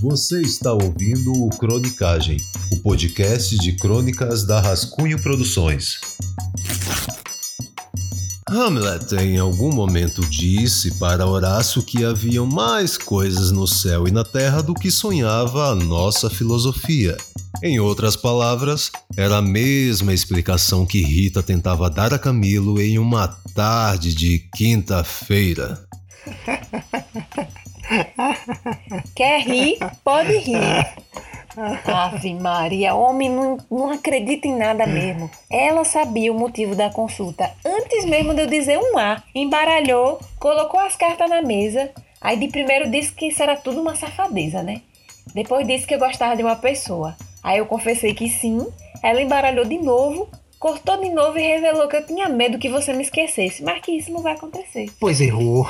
Você está ouvindo o Cronicagem, o podcast de crônicas da Rascunho Produções. Hamlet em algum momento disse para Horácio que haviam mais coisas no céu e na terra do que sonhava a nossa filosofia. Em outras palavras, era a mesma explicação que Rita tentava dar a Camilo em uma tarde de quinta-feira. Quer rir? Pode rir. Ave Maria, homem não, não acredita em nada mesmo. Ela sabia o motivo da consulta antes mesmo de eu dizer um A. Embaralhou, colocou as cartas na mesa. Aí de primeiro disse que isso era tudo uma safadeza, né? Depois disse que eu gostava de uma pessoa. Aí eu confessei que sim. Ela embaralhou de novo, cortou de novo e revelou que eu tinha medo que você me esquecesse, mas que isso não vai acontecer. Pois errou.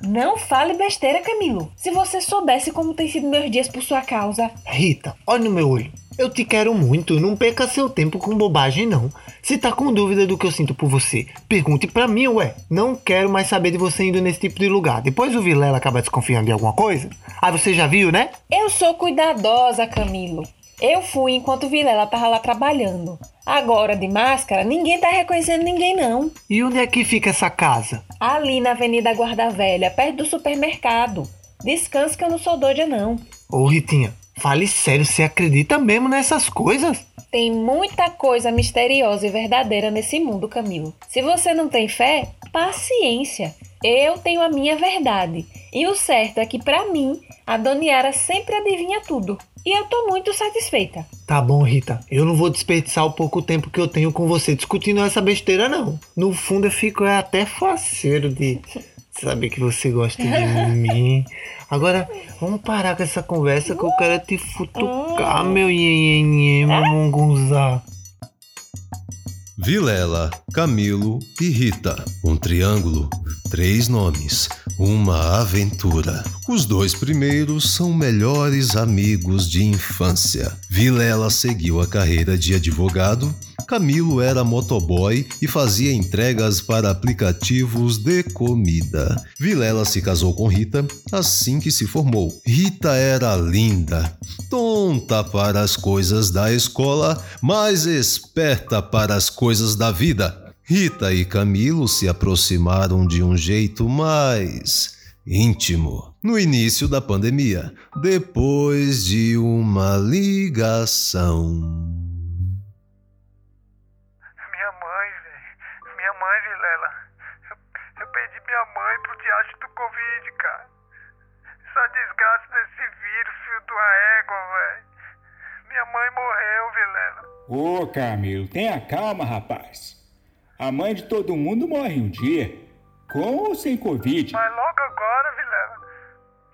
não fale besteira, Camilo. Se você soubesse como tem sido meus dias por sua causa. Rita, olha no meu olho. Eu te quero muito, não perca seu tempo com bobagem não. Se tá com dúvida do que eu sinto por você, pergunte pra mim, ué. Não quero mais saber de você indo nesse tipo de lugar. Depois o Vilela acaba desconfiando de alguma coisa. Ah, você já viu, né? Eu sou cuidadosa, Camilo. Eu fui enquanto Vilela tava lá trabalhando. Agora, de máscara, ninguém tá reconhecendo ninguém, não. E onde é que fica essa casa? Ali na Avenida Guarda Velha, perto do supermercado. Descanse que eu não sou doida, não. Ô, Ritinha, fale sério, você acredita mesmo nessas coisas? Tem muita coisa misteriosa e verdadeira nesse mundo, Camilo. Se você não tem fé, paciência. Eu tenho a minha verdade. E o certo é que, para mim, a Doniara sempre adivinha tudo. E eu tô muito satisfeita. Tá bom, Rita. Eu não vou desperdiçar o pouco tempo que eu tenho com você discutindo essa besteira, não. No fundo, eu fico até faceiro de saber que você gosta de mim. Agora, vamos parar com essa conversa que eu quero te futucar, meu nhenhenhê, mamungunzá. Vilela, Camilo e Rita. Um triângulo, três nomes, uma aventura. Os dois primeiros são melhores amigos de infância. Vilela seguiu a carreira de advogado Camilo era motoboy e fazia entregas para aplicativos de comida. Vilela se casou com Rita assim que se formou. Rita era linda, tonta para as coisas da escola, mas esperta para as coisas da vida. Rita e Camilo se aproximaram de um jeito mais íntimo no início da pandemia, depois de uma ligação. Essa desgraça desse vírus, filho do égua, velho. Minha mãe morreu, Vilela. Ô, Camilo, tenha calma, rapaz. A mãe de todo mundo morre um dia. Com ou sem Covid? Mas logo agora, Vilela.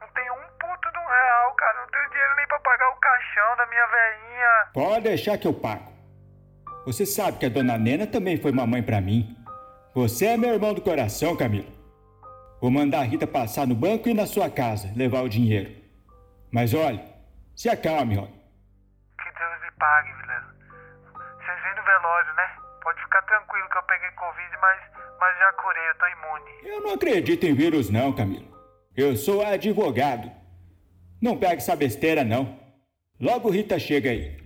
Não tenho um puto de um real, cara. Não tenho dinheiro nem pra pagar o caixão da minha velhinha. Pode deixar que eu pago. Você sabe que a dona Nena também foi mamãe para mim. Você é meu irmão do coração, Camilo. Vou mandar a Rita passar no banco e na sua casa, levar o dinheiro. Mas olhe, se acalme, olha. Que Deus me pague, peguei Covid, mas, mas já curei, eu tô imune. Eu não acredito em vírus não, Camilo. Eu sou advogado. Não pegue essa besteira não. Logo Rita chega aí.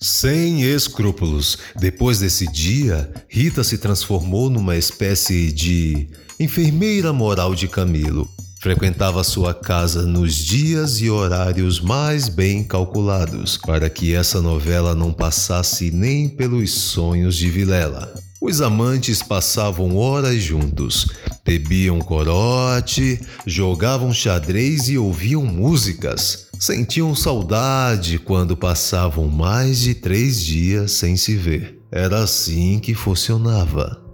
Sem escrúpulos. Depois desse dia, Rita se transformou numa espécie de enfermeira moral de Camilo. Frequentava sua casa nos dias e horários mais bem calculados, para que essa novela não passasse nem pelos sonhos de Vilela. Os amantes passavam horas juntos, bebiam corote, jogavam xadrez e ouviam músicas. Sentiam saudade quando passavam mais de três dias sem se ver. Era assim que funcionava.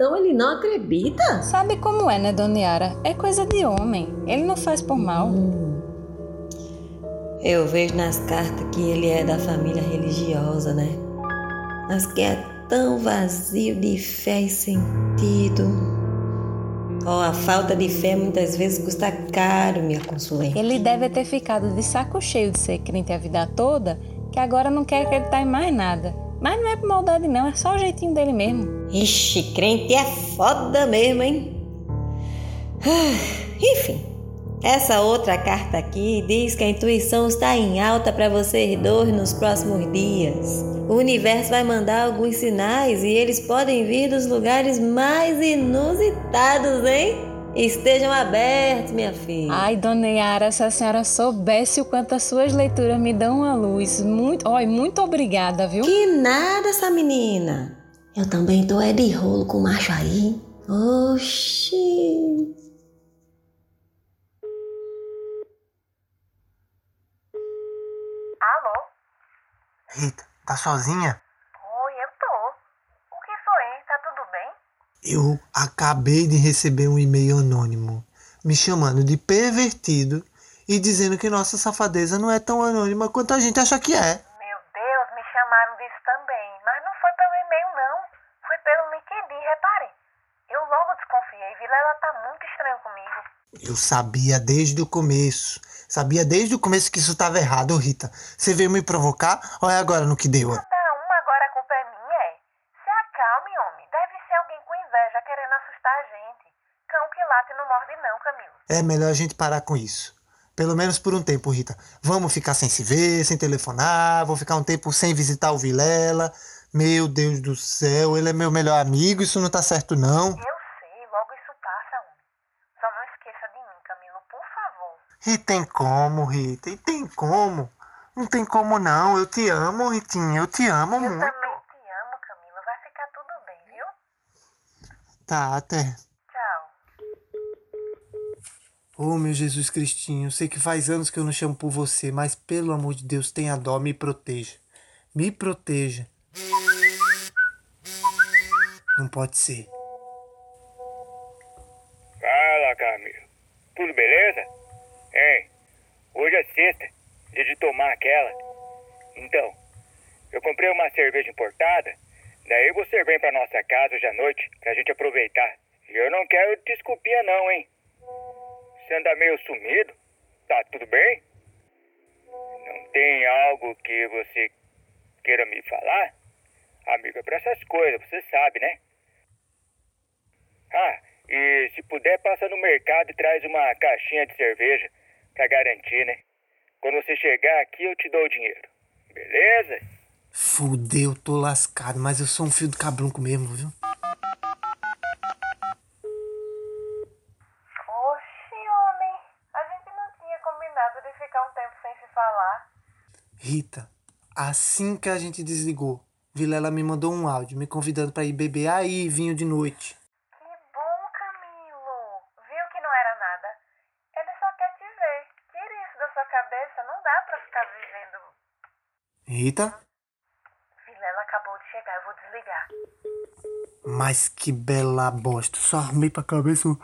Então ele não acredita? Sabe como é, né, Dona Yara? É coisa de homem. Ele não faz por mal. Hum. Eu vejo nas cartas que ele é da família religiosa, né? Mas que é tão vazio de fé e sentido. Oh, a falta de fé muitas vezes custa caro, minha consulente. Ele deve ter ficado de saco cheio de ser crente a vida toda, que agora não quer acreditar em mais nada. Mas não é por maldade, não, é só o jeitinho dele mesmo. Ixi, crente é foda mesmo, hein? Ah, Enfim, essa outra carta aqui diz que a intuição está em alta para vocês dois nos próximos dias. O universo vai mandar alguns sinais e eles podem vir dos lugares mais inusitados, hein? Estejam abertos, minha filha. Ai, dona Yara, se a senhora soubesse o quanto as suas leituras me dão uma luz. Muito, oi, muito obrigada, viu? Que nada, essa menina. Eu também tô é de rolo com o macho aí. Oxi. Alô? Rita, tá sozinha? Oi, eu tô. O que foi, hein? Tá tudo bem? Eu acabei de receber um e-mail anônimo me chamando de pervertido e dizendo que nossa safadeza não é tão anônima quanto a gente acha que é. Meu Deus, me chamaram disso também. Mas não foi pelo e-mail, não. Foi pelo LinkedIn, repare. Eu logo desconfiei. Vilela tá muito estranho comigo. Eu sabia desde o começo. Sabia desde o começo que isso estava errado, Rita. Você veio me provocar ou é agora no que deu? Cada uma agora a culpa é minha, é? Se acalme, homem. Deve ser alguém com inveja querendo assustar a gente. Cão que late não morde não, Camilo. É melhor a gente parar com isso. Pelo menos por um tempo, Rita. Vamos ficar sem se ver, sem telefonar, vou ficar um tempo sem visitar o Vilela. Meu Deus do céu, ele é meu melhor amigo, isso não tá certo não. Eu sei, logo isso passa, homem. Só não esqueça de mim, Camilo, por favor. E tem como, Rita, e tem como. Não tem como não, eu te amo, Ritinha, eu te amo Eu muito. também te amo, Camilo. Vai ficar tudo bem, viu? Tá, até. Oh, meu Jesus Cristinho, sei que faz anos que eu não chamo por você, mas pelo amor de Deus, tenha dó, me proteja. Me proteja. Não pode ser. Fala, Camilo. Tudo beleza? Hein? Hoje é sexta, dia de tomar aquela. Então, eu comprei uma cerveja importada, daí você vem pra nossa casa hoje à noite pra gente aproveitar. E eu não quero desculpinha não, hein? Você anda meio sumido? Tá tudo bem? Não tem algo que você queira me falar? Amiga, pra essas coisas, você sabe, né? Ah, e se puder, passa no mercado e traz uma caixinha de cerveja pra garantir, né? Quando você chegar aqui, eu te dou o dinheiro. Beleza? Fudeu, tô lascado, mas eu sou um fio do cabrunco mesmo, viu? Oxi, homem. A gente não tinha combinado de ficar um tempo sem se falar. Rita, assim que a gente desligou, Vilela me mandou um áudio me convidando pra ir beber aí vinho de noite. Que bom, Camilo. Viu que não era nada? Ele só quer te ver. Tire isso da sua cabeça. Não dá pra ficar vivendo. Rita? Vilela acabou de chegar. Eu vou desligar. Mas que bela bosta. Só arrumei pra cabeça o.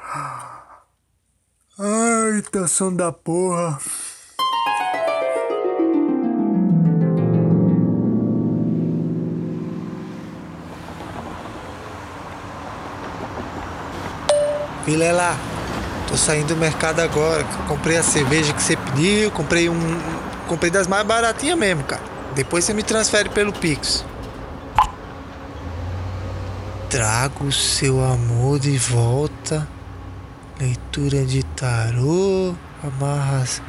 Ai, tá som da porra. Vilela, tô saindo do mercado agora. Comprei a cerveja que você pediu, comprei um. Comprei das mais baratinhas mesmo, cara. Depois você me transfere pelo Pix. Trago o seu amor de volta. Leitura de tarô. Amarras.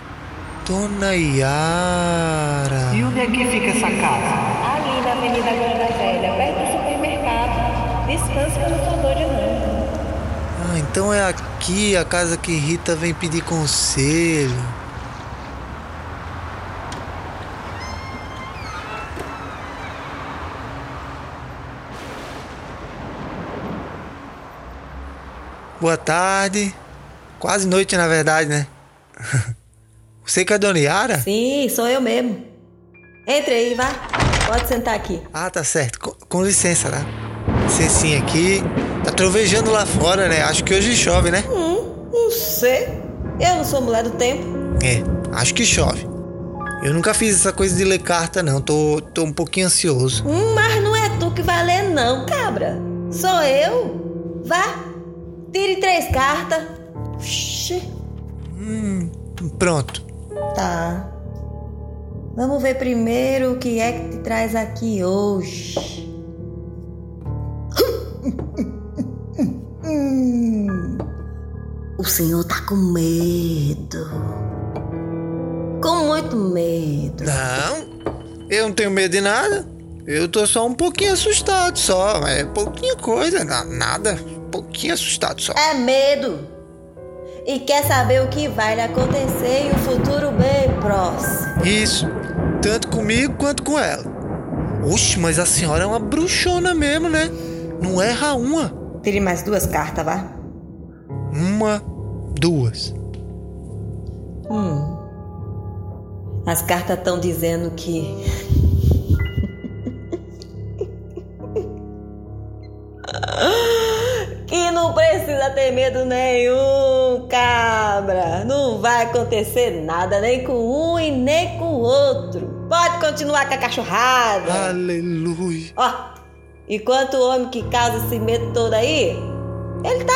Dona Yara. E onde é que fica essa casa? Ali na Avenida Grande Velha, perto do supermercado. Descanse que eu não sou doida, não. Ah, então é aqui a casa que Rita vem pedir conselho. Boa tarde. Quase noite, na verdade, né? Você que é a Dona Yara? Sim, sou eu mesmo. Entre aí, vá. Pode sentar aqui. Ah, tá certo. Com, com licença, né? Licencinha aqui. Tá trovejando lá fora, né? Acho que hoje chove, né? Hum, não sei. Eu não sou mulher do tempo. É, acho que chove. Eu nunca fiz essa coisa de ler carta, não. Tô, tô um pouquinho ansioso. Hum, mas não é tu que vai ler, não, cabra. Sou eu. Vá. Tire três cartas. Oxi. Hum, pronto. Tá. Vamos ver primeiro o que é que te traz aqui hoje. Senhor tá com medo. Com muito medo. Não, eu não tenho medo de nada. Eu tô só um pouquinho assustado, só. É pouquinha coisa, na- nada. Pouquinho assustado só. É medo. E quer saber o que vai lhe acontecer em um futuro bem próximo. Isso, tanto comigo quanto com ela. Oxe, mas a senhora é uma bruxona mesmo, né? Não erra uma. Tire mais duas cartas, vá. Uma, duas. Hum. As cartas estão dizendo que. que não precisa ter medo nenhum, cabra. Não vai acontecer nada nem com um e nem com o outro. Pode continuar com a cachorrada. Aleluia. Ó, enquanto o homem que causa esse medo todo aí, ele tá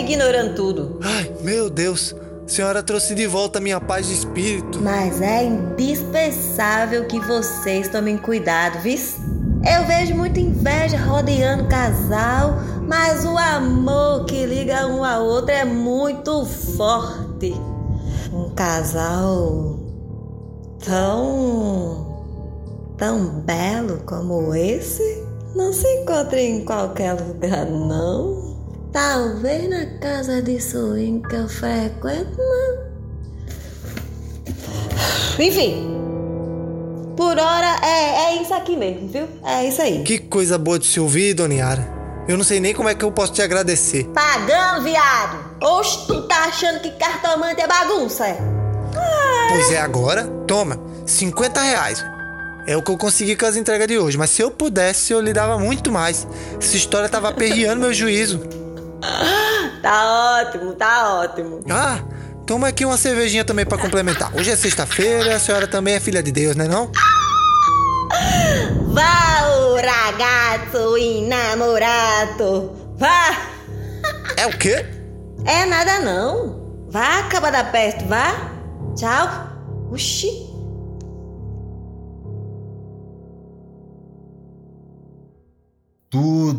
ignorando tudo. Ai, meu Deus. Senhora trouxe de volta minha paz de espírito. Mas é indispensável que vocês tomem cuidado, viu? Eu vejo muita inveja rodeando o casal, mas o amor que liga um ao outro é muito forte. Um casal tão. tão belo como esse não se encontra em qualquer lugar, não. Talvez na casa de swing que eu frequento, não. Enfim. Por hora é, é isso aqui mesmo, viu? É isso aí. Que coisa boa de se ouvir, Dona Yara. Eu não sei nem como é que eu posso te agradecer. Pagando, viado! Oxe, tu tá achando que cartomante é bagunça, é? Pois é, agora, toma, 50 reais. É o que eu consegui com as entregas de hoje, mas se eu pudesse, eu lhe dava muito mais. Essa história tava aperreando meu juízo. Tá ótimo, tá ótimo. Ah, toma aqui uma cervejinha também pra complementar. Hoje é sexta-feira, a senhora também é filha de Deus, né não? Vá, o ragazzo innamorato! Vá! É o quê? É nada não. Vá, acaba da peste, vá. Tchau. Oxi.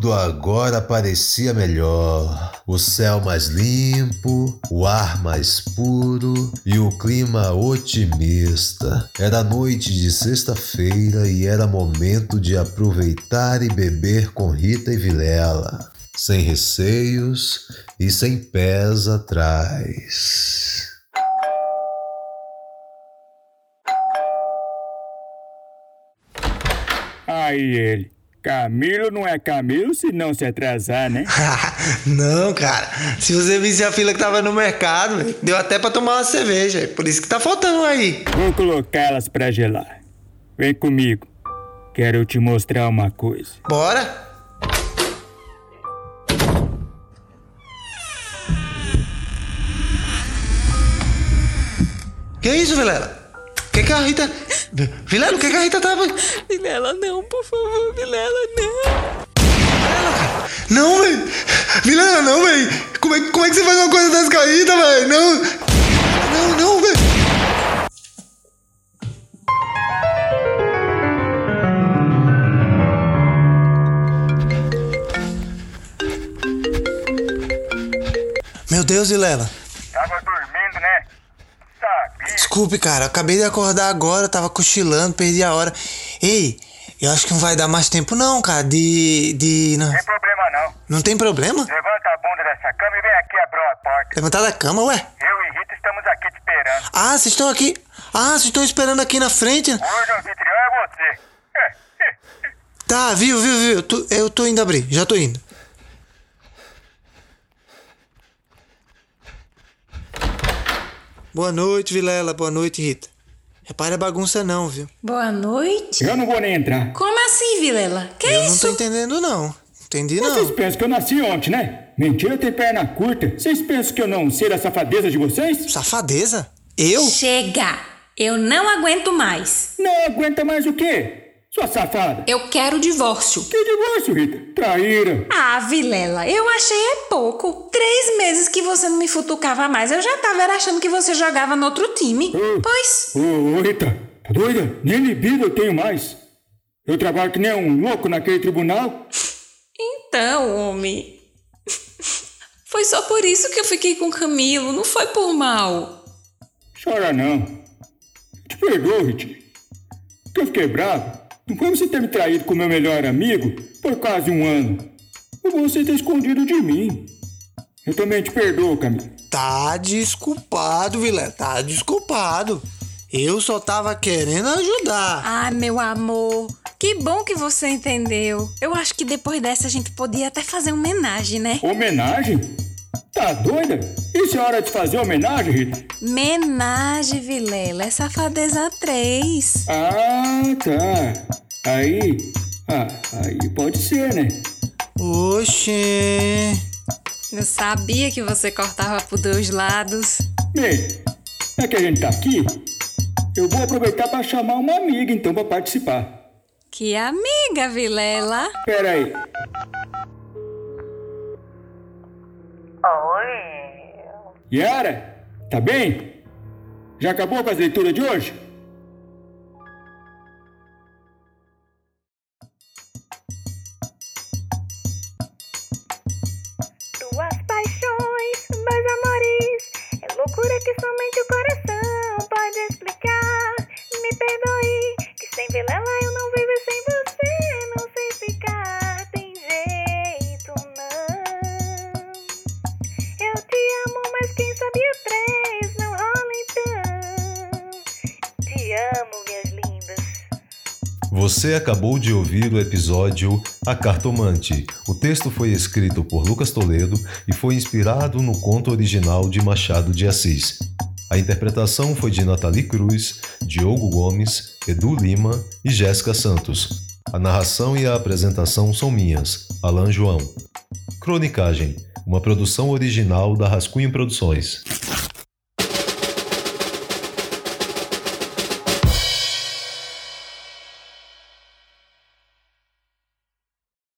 Tudo agora parecia melhor. O céu mais limpo, o ar mais puro e o clima otimista. Era noite de sexta-feira e era momento de aproveitar e beber com Rita e Vilela, sem receios e sem pés atrás. Aí ele. Camilo não é Camilo se não se atrasar, né? não, cara. Se você visse a fila que tava no mercado, deu até pra tomar uma cerveja. é Por isso que tá faltando aí. Vou colocá-las pra gelar. Vem comigo. Quero te mostrar uma coisa. Bora? Que isso, Vilela? Que que a Rita... Vilela, o que que a Rita tava... Vilela, não, por favor, Vilela, não. Não, velho! Vilela, não, velho! Como é, como é que você faz uma coisa dessa com a Rita, velho? Não! Não, não, velho! Meu Deus, Vilela. Tava dormindo, né? Sabia. Desculpe, cara. Acabei de acordar agora, tava cochilando, perdi a hora. Ei, eu acho que não vai dar mais tempo não, cara, de... de... Não, Tem problema não. não tem problema? Levanta a bunda dessa cama e vem aqui abrir a porta. Levantar da cama, ué? Eu e Rita estamos aqui te esperando. Ah, vocês estão aqui... Ah, vocês estão esperando aqui na frente? Hoje o anfitrião é você. Tá, viu, viu, viu. Eu tô, eu tô indo abrir, já tô indo. Boa noite, Vilela. Boa noite, Rita. Repare a bagunça não, viu? Boa noite. Eu não vou nem entrar. Como assim, Vilela? Que eu não isso? tô entendendo, não. Entendi, Vocês não. pensam que eu nasci ontem, né? Mentira tem perna curta. Vocês pensam que eu não sei da safadeza de vocês? Safadeza? Eu? Chega! Eu não aguento mais. Não aguenta mais o quê? Sua safada. Eu quero divórcio. Que divórcio, Rita? Traíra. Ah, Vilela, eu achei é pouco. Três meses que você não me futucava mais, eu já tava era achando que você jogava no outro time. Hum. Pois, Ô, ô, Rita, Tá doida? Nem libido eu tenho mais. Eu trabalho que nem um louco naquele tribunal. Então, homem. Foi só por isso que eu fiquei com o Camilo, não foi por mal. Chora não. Te perdoo, Riti. Que eu fiquei bravo. Não foi você ter me traído com meu melhor amigo por quase um ano. Ou você ter escondido de mim. Eu também te perdoo, Camilo. Tá desculpado, Vilé. Tá desculpado. Eu só tava querendo ajudar. Ah, meu amor, que bom que você entendeu. Eu acho que depois dessa a gente podia até fazer uma homenagem, né? Homenagem? Tá doida? Isso é hora de fazer homenagem, Rita? Menagem, Vilela, é safadeza 3. Ah, tá. Aí. Ah, aí pode ser, né? Oxê. Eu sabia que você cortava por dois lados. Bem, é que a gente tá aqui. Eu vou aproveitar para chamar uma amiga então para participar. Que amiga, Vilela? Pera Yara, tá bem? Já acabou com as leituras de hoje? Duas paixões, dois amores. É loucura que somente o coração Você acabou de ouvir o episódio A Cartomante. O texto foi escrito por Lucas Toledo e foi inspirado no conto original de Machado de Assis. A interpretação foi de Nathalie Cruz, Diogo Gomes, Edu Lima e Jéssica Santos. A narração e a apresentação são minhas, Alan João. Cronicagem, uma produção original da Rascunho Produções.